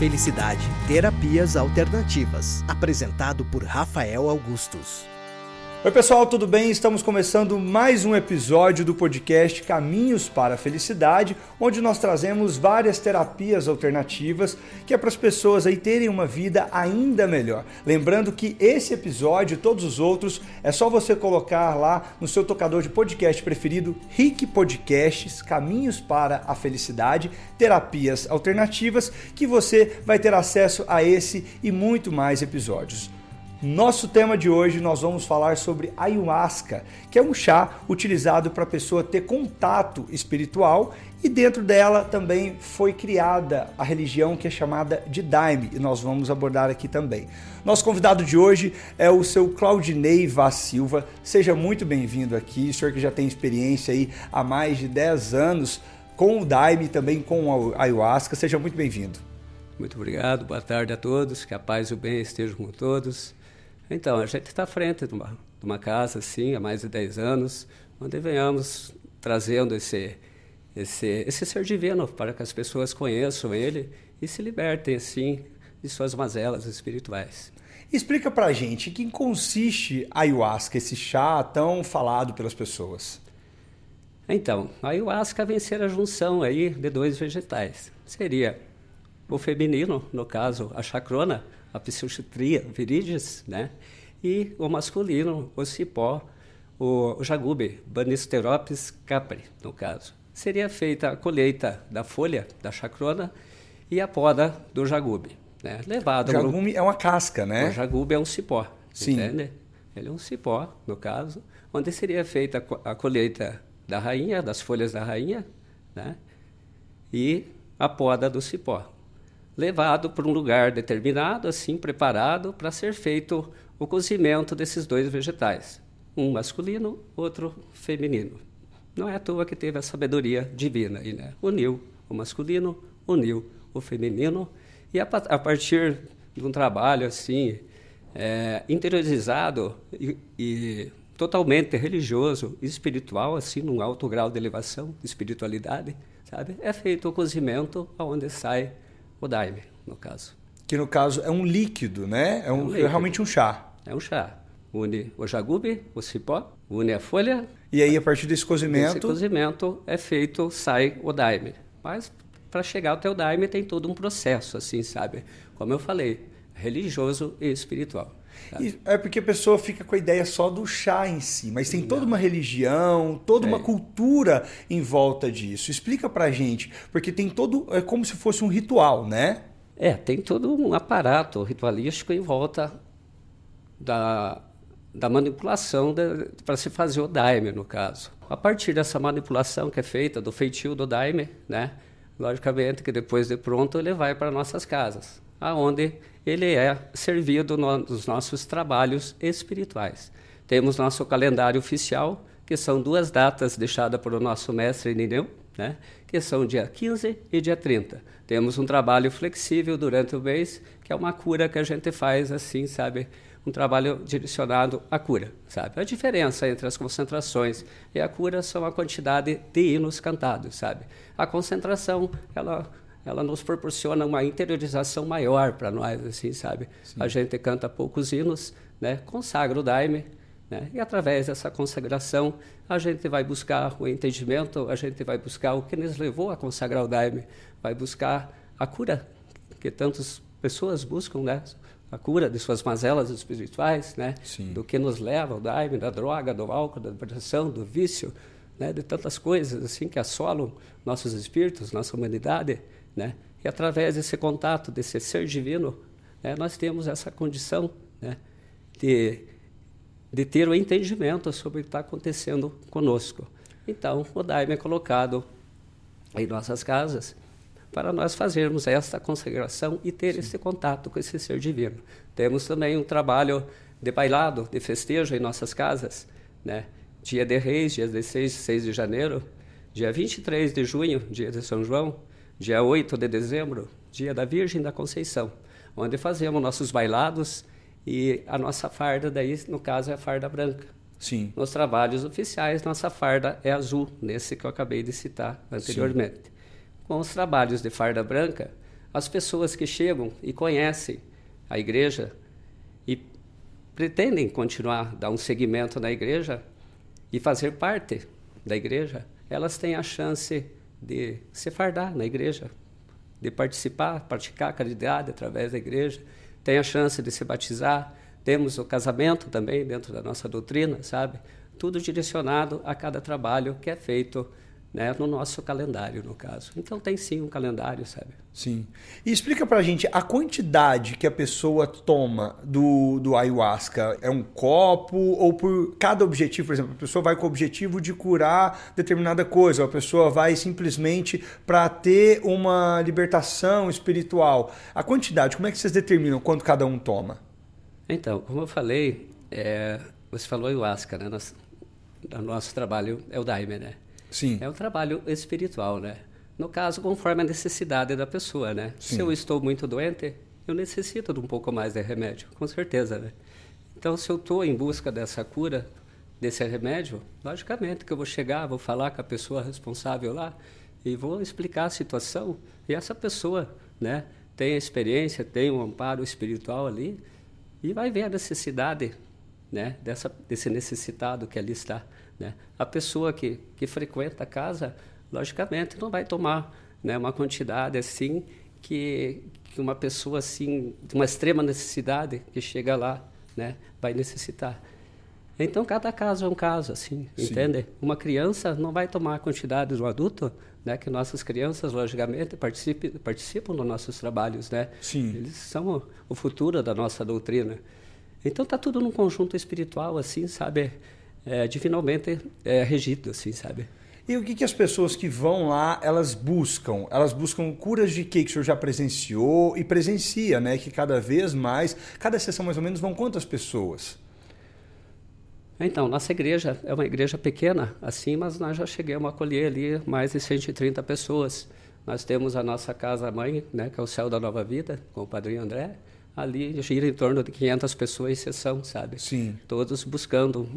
Felicidade. Terapias Alternativas. Apresentado por Rafael Augustos. Oi, pessoal, tudo bem? Estamos começando mais um episódio do podcast Caminhos para a Felicidade, onde nós trazemos várias terapias alternativas que é para as pessoas aí terem uma vida ainda melhor. Lembrando que esse episódio e todos os outros é só você colocar lá no seu tocador de podcast preferido, Rick Podcasts, Caminhos para a Felicidade, terapias alternativas, que você vai ter acesso a esse e muito mais episódios. Nosso tema de hoje nós vamos falar sobre ayahuasca, que é um chá utilizado para a pessoa ter contato espiritual e dentro dela também foi criada a religião que é chamada de Daime e nós vamos abordar aqui também. Nosso convidado de hoje é o seu Claudinei Vaz Silva. Seja muito bem-vindo aqui, o senhor que já tem experiência aí há mais de 10 anos com o Daime e também com a ayahuasca. Seja muito bem-vindo. Muito obrigado, boa tarde a todos, que a paz e o bem estejam com todos. Então, a gente está à frente de uma, de uma casa, assim, há mais de 10 anos, onde venhamos trazendo esse, esse, esse ser divino para que as pessoas conheçam ele e se libertem, assim, de suas mazelas espirituais. Explica pra gente em que consiste a ayahuasca, esse chá tão falado pelas pessoas. Então, a ayahuasca vem ser a junção aí de dois vegetais. Seria o feminino, no caso, a chacrona, a psichotria viridis, né? E o masculino, o cipó, o, o jagube, Banisteropis capri, no caso. Seria feita a colheita da folha da chacrona e a poda do jagube, né? Levado. O jagube é uma casca, né? O jagube é um cipó, Sim. entende? Ele é um cipó, no caso, onde seria feita a colheita da rainha, das folhas da rainha, né? E a poda do cipó levado para um lugar determinado, assim preparado para ser feito o cozimento desses dois vegetais, um masculino, outro feminino. Não é à toa que teve a sabedoria divina aí, né? Uniu o masculino, uniu o feminino e a, a partir de um trabalho assim é, interiorizado e, e totalmente religioso espiritual, assim, num alto grau de elevação, de espiritualidade, sabe? É feito o cozimento aonde sai o daime, no caso. Que no caso é um líquido, né? É, um, é, um é realmente um chá. É um chá. Une o jagube, o cipó, une a folha. E aí, a partir desse cozimento. Esse cozimento é feito, sai o daime. Mas para chegar até o daime tem todo um processo, assim, sabe? Como eu falei, religioso e espiritual. É porque a pessoa fica com a ideia só do chá em si, mas tem toda uma religião, toda uma cultura em volta disso. Explica pra gente, porque tem todo. É como se fosse um ritual, né? É, tem todo um aparato ritualístico em volta da, da manipulação para se fazer o daime, no caso. A partir dessa manipulação que é feita do feitio do daime, né? Logicamente que depois de pronto ele vai para nossas casas, aonde ele é servido nos nossos trabalhos espirituais. Temos nosso calendário oficial, que são duas datas deixadas pelo nosso mestre Nineu, né? que são dia 15 e dia 30. Temos um trabalho flexível durante o mês, que é uma cura que a gente faz assim, sabe? Um trabalho direcionado à cura, sabe? A diferença entre as concentrações e a cura são a quantidade de hinos cantados, sabe? A concentração, ela ela nos proporciona uma interiorização maior para nós, assim, sabe? Sim. A gente canta poucos hinos, né? Consagra o daime, né? E através dessa consagração, a gente vai buscar o entendimento, a gente vai buscar o que nos levou a consagrar o daime, vai buscar a cura que tantas pessoas buscam, né? A cura de suas mazelas espirituais, né? Sim. Do que nos leva ao daime, da droga, do álcool, da depressão, do vício, né? De tantas coisas assim que assolam nossos espíritos, nossa humanidade. Né? E através desse contato, desse ser divino, né, nós temos essa condição né, de, de ter o entendimento sobre o que está acontecendo conosco. Então, o Daime é colocado em nossas casas para nós fazermos esta consagração e ter Sim. esse contato com esse ser divino. Temos também um trabalho de bailado, de festejo em nossas casas, né? Dia de Reis, dia 16 6 de janeiro, dia 23 de junho, dia de São João, dia 8 de dezembro, dia da Virgem da Conceição, onde fazemos nossos bailados e a nossa farda, daí, no caso, é a farda branca. Sim. Nos trabalhos oficiais, nossa farda é azul, nesse que eu acabei de citar anteriormente. Sim. Com os trabalhos de farda branca, as pessoas que chegam e conhecem a igreja e pretendem continuar dar um segmento na igreja e fazer parte da igreja, elas têm a chance de se fardar na igreja, de participar, praticar a caridade através da igreja, tem a chance de se batizar, temos o casamento também dentro da nossa doutrina, sabe? Tudo direcionado a cada trabalho que é feito né, no nosso calendário, no caso. Então tem sim um calendário, sabe? Sim. E explica pra gente a quantidade que a pessoa toma do, do ayahuasca. É um copo ou por cada objetivo? Por exemplo, a pessoa vai com o objetivo de curar determinada coisa, ou a pessoa vai simplesmente para ter uma libertação espiritual. A quantidade, como é que vocês determinam quanto cada um toma? Então, como eu falei, é, você falou ayahuasca, né? Nosso, nosso trabalho é o daime, né? Sim. É um trabalho espiritual, né? No caso, conforme a necessidade da pessoa, né? Sim. Se eu estou muito doente, eu necessito de um pouco mais de remédio, com certeza, né? Então, se eu estou em busca dessa cura, desse remédio, logicamente que eu vou chegar, vou falar com a pessoa responsável lá e vou explicar a situação. E essa pessoa, né, tem a experiência, tem um amparo espiritual ali e vai ver a necessidade, né, dessa, desse necessitado que ali está. Né? A pessoa que, que frequenta a casa, logicamente, não vai tomar né, uma quantidade assim que, que uma pessoa assim de uma extrema necessidade que chega lá né, vai necessitar. Então, cada caso é um caso, assim, Sim. entende? Uma criança não vai tomar a quantidade do adulto, né? Que nossas crianças, logicamente, participam, participam dos nossos trabalhos, né? Sim. Eles são o, o futuro da nossa doutrina. Então, tá tudo num conjunto espiritual, assim, sabe? É, divinalmente é, regido, assim, sabe? E o que, que as pessoas que vão lá, elas buscam? Elas buscam curas de quê que o senhor já presenciou e presencia, né? Que cada vez mais, cada sessão mais ou menos, vão quantas pessoas? Então, nossa igreja é uma igreja pequena, assim, mas nós já chegamos a acolher ali mais de 130 pessoas. Nós temos a nossa casa-mãe, né, que é o Céu da Nova Vida, com o padrinho André. Ali gira em torno de 500 pessoas em sessão, sabe? Sim. Todos buscando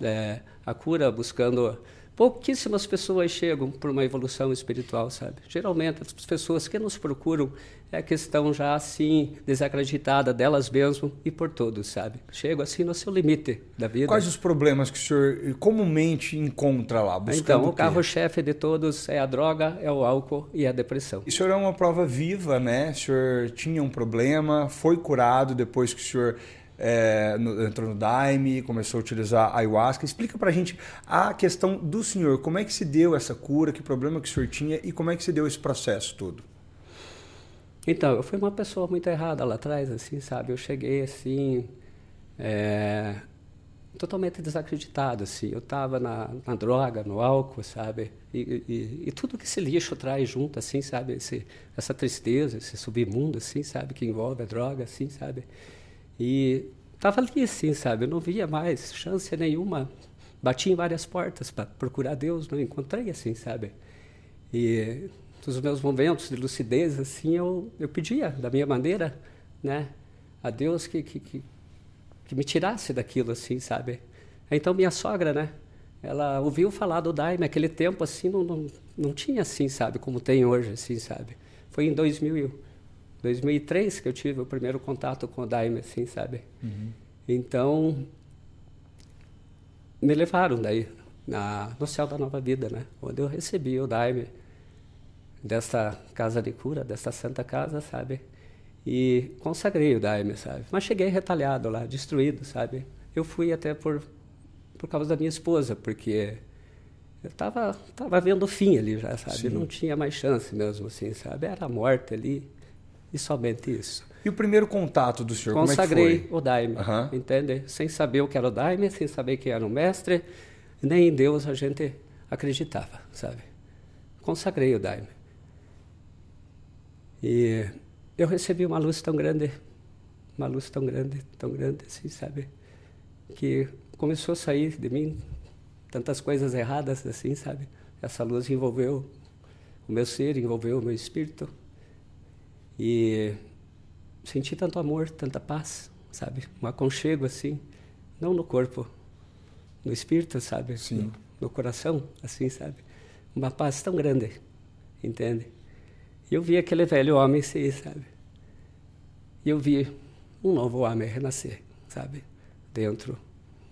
é, a cura, buscando pouquíssimas pessoas chegam por uma evolução espiritual, sabe? Geralmente as pessoas que nos procuram é que estão já assim desacreditadas delas mesmas e por todos, sabe? Chegam assim no seu limite da vida. Quais os problemas que o senhor comumente encontra lá? Buscando então, o quê? carro-chefe de todos é a droga, é o álcool e a depressão. E o senhor é uma prova viva, né? O senhor tinha um problema, foi curado depois que o senhor é, no, entrou no Daime, começou a utilizar ayahuasca. Explica pra gente a questão do senhor, como é que se deu essa cura, que problema que o senhor tinha e como é que se deu esse processo todo? Então, eu fui uma pessoa muito errada lá atrás, assim, sabe? Eu cheguei assim, é, totalmente desacreditado, assim. Eu estava na, na, droga, no álcool, sabe? E, e, e, tudo que esse lixo traz junto, assim, sabe? Esse, essa tristeza, esse submundo, assim, sabe? Que envolve a droga, assim, sabe? E estava ali, assim, sabe? Eu não via mais chance nenhuma. Bati em várias portas para procurar Deus, não encontrei, assim, sabe? E nos meus momentos de lucidez, assim, eu, eu pedia, da minha maneira, né? A Deus que, que, que, que me tirasse daquilo, assim, sabe? Então, minha sogra, né? Ela ouviu falar do Daime, naquele tempo, assim, não, não, não tinha assim, sabe? Como tem hoje, assim, sabe? Foi em 2000, 2003 que eu tive o primeiro contato com o Daime, assim, sabe? Uhum. Então, me levaram daí, na, no Céu da Nova Vida, né? Onde eu recebi o Daime desta casa de cura, desta santa casa, sabe? E consagrei o Daime, sabe? Mas cheguei retalhado lá, destruído, sabe? Eu fui até por, por causa da minha esposa, porque eu estava tava vendo o fim ali já, sabe? Sim. Não tinha mais chance mesmo, assim, sabe? Era a morte ali e somente isso. E o primeiro contato do senhor, Consagrei como é que foi? o Daime, Aham. entende? Sem saber o que era o Daime, sem saber quem era o mestre, nem em Deus a gente acreditava, sabe? Consagrei o Daime. E eu recebi uma luz tão grande, uma luz tão grande, tão grande, assim, sabe? Que começou a sair de mim tantas coisas erradas, assim, sabe? Essa luz envolveu o meu ser, envolveu o meu espírito. E senti tanto amor, tanta paz, sabe? Um aconchego, assim, não no corpo, no espírito, sabe? Sim. No, no coração, assim, sabe? Uma paz tão grande, entende? E eu vi aquele velho homem sim, sabe? E eu vi um novo homem renascer, sabe? Dentro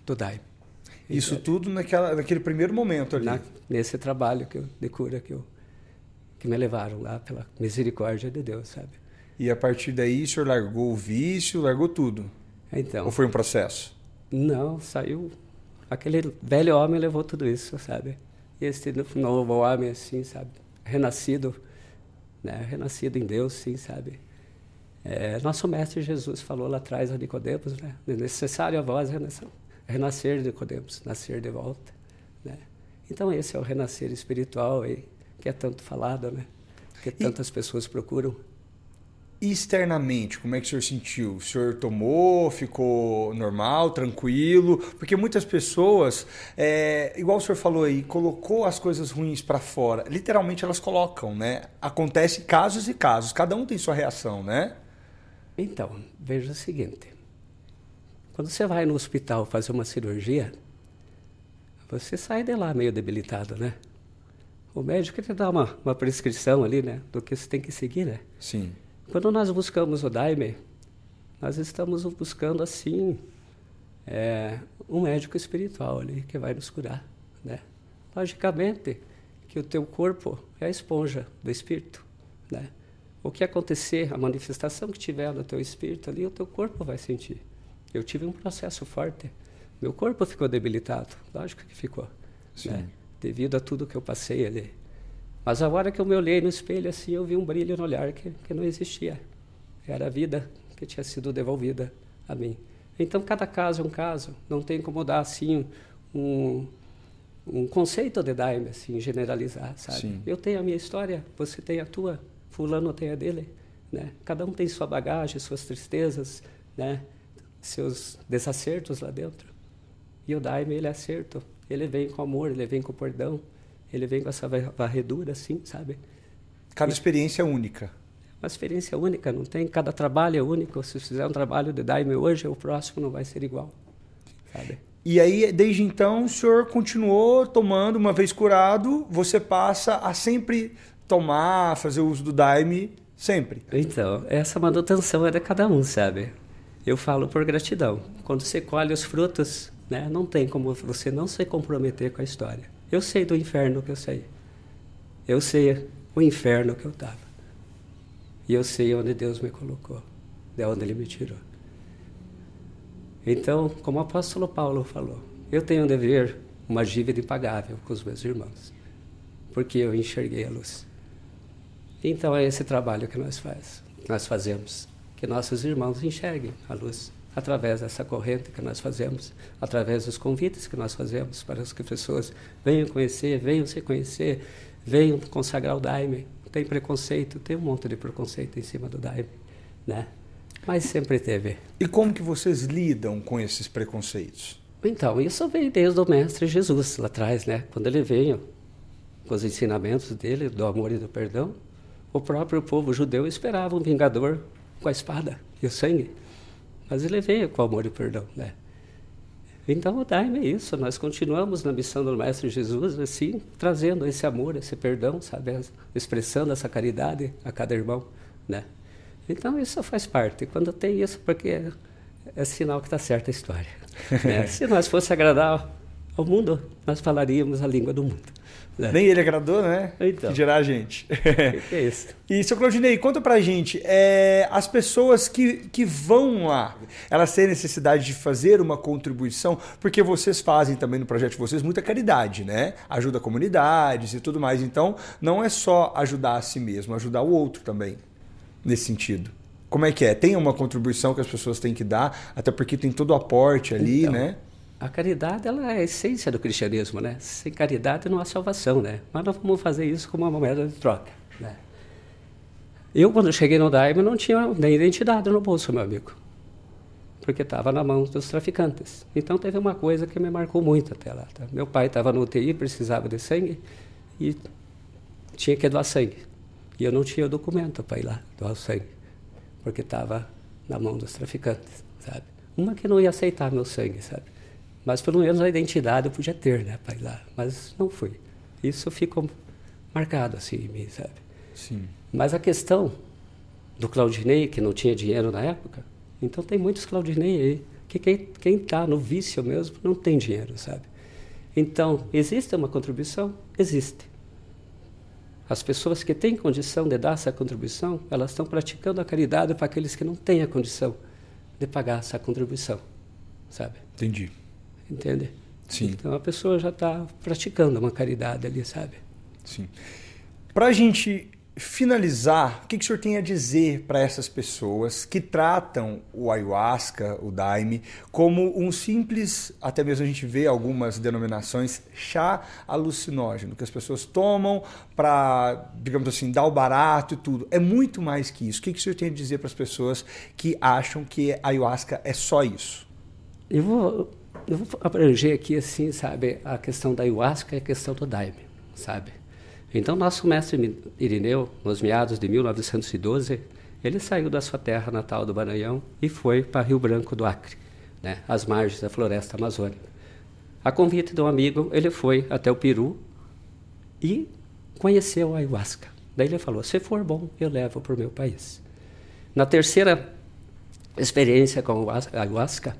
do Daime. Isso tudo naquela, naquele primeiro momento ali. Na, nesse trabalho que eu, de cura que, eu, que me levaram lá pela misericórdia de Deus, sabe? E a partir daí o senhor largou o vício, largou tudo? Então. Ou foi um processo? Não, saiu. Aquele velho homem levou tudo isso, sabe? E esse novo homem, assim, sabe? Renascido, né? Renascido em Deus, sim, sabe? É, nosso mestre Jesus falou lá atrás a Nicodemos, né? É necessário a voz renascer, renascer Nicodemos, nascer de volta, né? Então esse é o renascer espiritual aí, que é tanto falado, né? Que tantas e... pessoas procuram externamente, como é que o senhor sentiu? O senhor tomou, ficou normal, tranquilo? Porque muitas pessoas, é, igual o senhor falou aí, colocou as coisas ruins para fora. Literalmente elas colocam, né? Acontece casos e casos, cada um tem sua reação, né? Então, veja o seguinte: quando você vai no hospital fazer uma cirurgia, você sai de lá meio debilitado, né? O médico te dá uma, uma prescrição ali, né? Do que você tem que seguir, né? Sim. Quando nós buscamos o Daime, nós estamos buscando assim é, um médico espiritual ali que vai nos curar, né? Logicamente que o teu corpo é a esponja do espírito, né? O que acontecer, a manifestação que tiver no teu espírito ali, o teu corpo vai sentir. Eu tive um processo forte. Meu corpo ficou debilitado, lógico que ficou, né? Devido a tudo que eu passei ali. Mas a hora que eu me olhei no espelho assim, eu vi um brilho no olhar que, que não existia. Era a vida que tinha sido devolvida a mim. Então, cada caso é um caso. Não tem como dar assim um, um conceito de daime, assim, generalizar, sabe? Sim. Eu tenho a minha história, você tem a tua, fulano tem a dele, né? Cada um tem sua bagagem, suas tristezas, né? Seus desacertos lá dentro. E o daime, ele é acerto. Ele vem com amor, ele vem com perdão, ele vem com essa varredura, assim, sabe? Cada experiência é única. Uma experiência única, não tem? Cada trabalho é único. Se fizer um trabalho de Daime hoje, o próximo não vai ser igual, sabe? E aí, desde então, o senhor continuou tomando, uma vez curado, você passa a sempre tomar, fazer uso do Daime, sempre. Então, essa manutenção é de cada um, sabe? Eu falo por gratidão. Quando você colhe os frutos, né, não tem como você não se comprometer com a história. Eu sei do inferno que eu sei. Eu sei o inferno que eu estava. E eu sei onde Deus me colocou, de onde Ele me tirou. Então, como o apóstolo Paulo falou, eu tenho um dever, uma dívida impagável com os meus irmãos, porque eu enxerguei a luz. Então é esse trabalho que nós faz, que nós fazemos, que nossos irmãos enxerguem a luz através dessa corrente que nós fazemos, através dos convites que nós fazemos para que as pessoas venham conhecer, venham se conhecer, venham consagrar o Daime. Tem preconceito, tem um monte de preconceito em cima do Daime, né? Mas sempre teve. E como que vocês lidam com esses preconceitos? Então, isso veio desde o Mestre Jesus lá atrás, né? Quando ele veio com os ensinamentos dele, do amor e do perdão, o próprio povo judeu esperava um vingador com a espada e o sangue. Mas ele veio com amor e perdão, né? Então o Daime é isso, nós continuamos na missão do Mestre Jesus, assim, trazendo esse amor, esse perdão, sabe? Expressando essa caridade a cada irmão, né? Então isso faz parte. Quando tem isso, porque é, é sinal que está certa a história. né? Se nós fosse agradar ao mundo, nós falaríamos a língua do mundo. É. Nem ele agradou, né? Então. Que dirá a gente. É isso? E, seu Claudinei, conta pra gente, é, as pessoas que, que vão lá, elas têm necessidade de fazer uma contribuição, porque vocês fazem também no projeto de vocês muita caridade, né? Ajuda comunidades e tudo mais. Então, não é só ajudar a si mesmo, ajudar o outro também, nesse sentido. Como é que é? Tem uma contribuição que as pessoas têm que dar, até porque tem todo o aporte ali, então. né? A caridade ela é a essência do cristianismo, né? Sem caridade não há salvação, né? Mas nós vamos fazer isso como uma moeda de troca, né? Eu, quando cheguei no Daime, não tinha nem identidade no bolso, meu amigo. Porque estava na mão dos traficantes. Então, teve uma coisa que me marcou muito até lá. Tá? Meu pai estava no UTI, precisava de sangue e tinha que doar sangue. E eu não tinha documento para ir lá doar sangue, porque estava na mão dos traficantes, sabe? Uma que não ia aceitar meu sangue, sabe? Mas pelo menos a identidade eu podia ter, né, para ir lá. Mas não fui. Isso ficou marcado assim em mim, sabe? Sim. Mas a questão do Claudinei, que não tinha dinheiro na época, então tem muitos Claudinei aí, que quem está no vício mesmo não tem dinheiro, sabe? Então, existe uma contribuição? Existe. As pessoas que têm condição de dar essa contribuição, elas estão praticando a caridade para aqueles que não têm a condição de pagar essa contribuição, sabe? Entendi. Entende? Sim. Então a pessoa já está praticando uma caridade ali, sabe? Sim. Para a gente finalizar, o que, que o senhor tem a dizer para essas pessoas que tratam o ayahuasca, o daime, como um simples, até mesmo a gente vê algumas denominações, chá alucinógeno, que as pessoas tomam para, digamos assim, dar o barato e tudo. É muito mais que isso. O que, que o senhor tem a dizer para as pessoas que acham que ayahuasca é só isso? Eu vou, eu vou abranger aqui, assim, sabe, a questão da ayahuasca e a questão do daime, sabe? Então, nosso mestre Irineu, nos meados de 1912, ele saiu da sua terra natal do Maranhão e foi para Rio Branco do Acre, né, às margens da floresta amazônica. A convite de um amigo, ele foi até o Peru e conheceu a ayahuasca. Daí ele falou: se for bom, eu levo para o meu país. Na terceira experiência com a ayahuasca,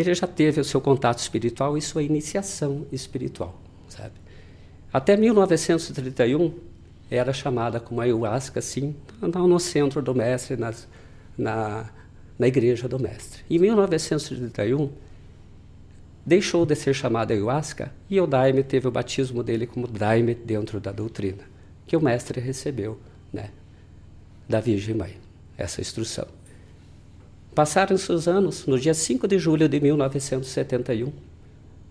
ele já teve o seu contato espiritual e sua iniciação espiritual, sabe? Até 1931 era chamada como ayahuasca, sim, no centro do mestre, nas, na, na igreja do mestre. Em 1931 deixou de ser chamada ayahuasca e o daime teve o batismo dele como daime dentro da doutrina, que o mestre recebeu, né, da Virgem Mãe, essa instrução. Passaram-se os anos, no dia 5 de julho de 1971,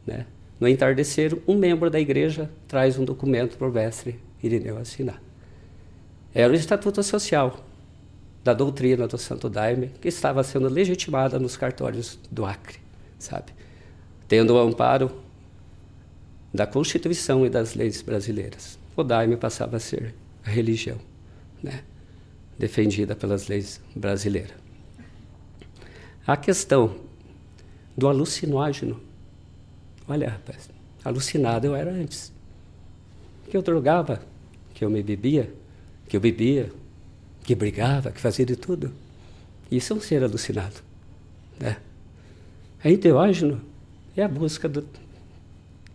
né, no entardecer, um membro da igreja traz um documento para o mestre Irineu assinar. Era o Estatuto Social da doutrina do Santo Daime, que estava sendo legitimada nos cartórios do Acre, sabe? Tendo o amparo da Constituição e das leis brasileiras. O Daime passava a ser a religião, né? defendida pelas leis brasileiras. A questão do alucinógeno Olha, rapaz, alucinado eu era antes. Que eu drogava, que eu me bebia, que eu bebia, que brigava, que fazia de tudo. Isso é um ser alucinado. Né? A enteógeno é a busca do,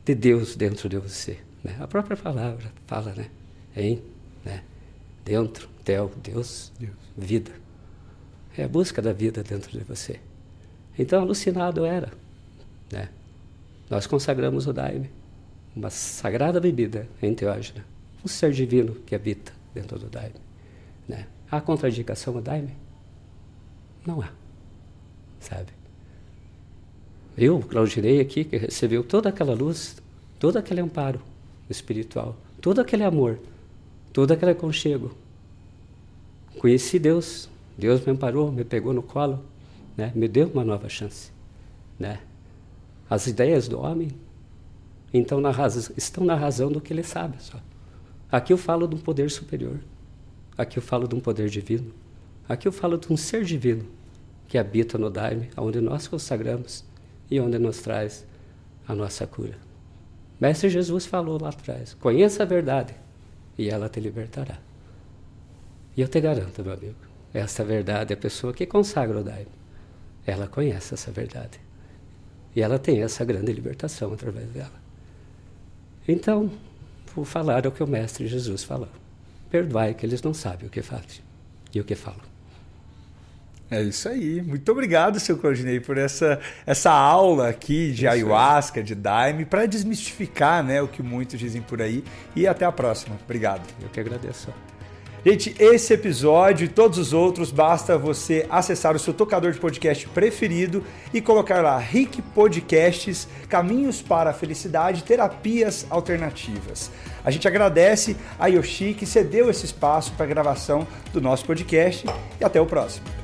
de Deus dentro de você. Né? A própria palavra fala, né? Em, né? Dentro, Tel, Deus, Deus, vida. É a busca da vida dentro de você. Então, alucinado era. Né? nós consagramos o daime, uma sagrada bebida enteógena, um ser divino que habita dentro do daime. Né? Há contraindicação ao daime? Não há, sabe? Eu, Claudinei aqui, que recebeu toda aquela luz, todo aquele amparo espiritual, todo aquele amor, todo aquele aconchego. Conheci Deus, Deus me amparou, me pegou no colo, né? me deu uma nova chance. Né? as ideias do homem então na razão, estão na razão do que ele sabe só. Aqui eu falo de um poder superior. Aqui eu falo de um poder divino. Aqui eu falo de um ser divino que habita no Daime, onde nós consagramos e onde nos traz a nossa cura. Mestre Jesus falou lá atrás: conheça a verdade e ela te libertará. E eu te garanto, meu amigo, essa verdade é a pessoa que consagra o Daime. Ela conhece essa verdade. E ela tem essa grande libertação através dela. Então, vou falar o que o Mestre Jesus falou. Perdoai que eles não sabem o que fazem e o que falam. É isso aí. Muito obrigado, seu Claudinei, por essa, essa aula aqui de isso ayahuasca, é. de daime, para desmistificar né, o que muitos dizem por aí. E até a próxima. Obrigado. Eu que agradeço. Gente, esse episódio e todos os outros, basta você acessar o seu tocador de podcast preferido e colocar lá Rick Podcasts, Caminhos para a Felicidade, Terapias Alternativas. A gente agradece a Yoshi que cedeu esse espaço para a gravação do nosso podcast e até o próximo.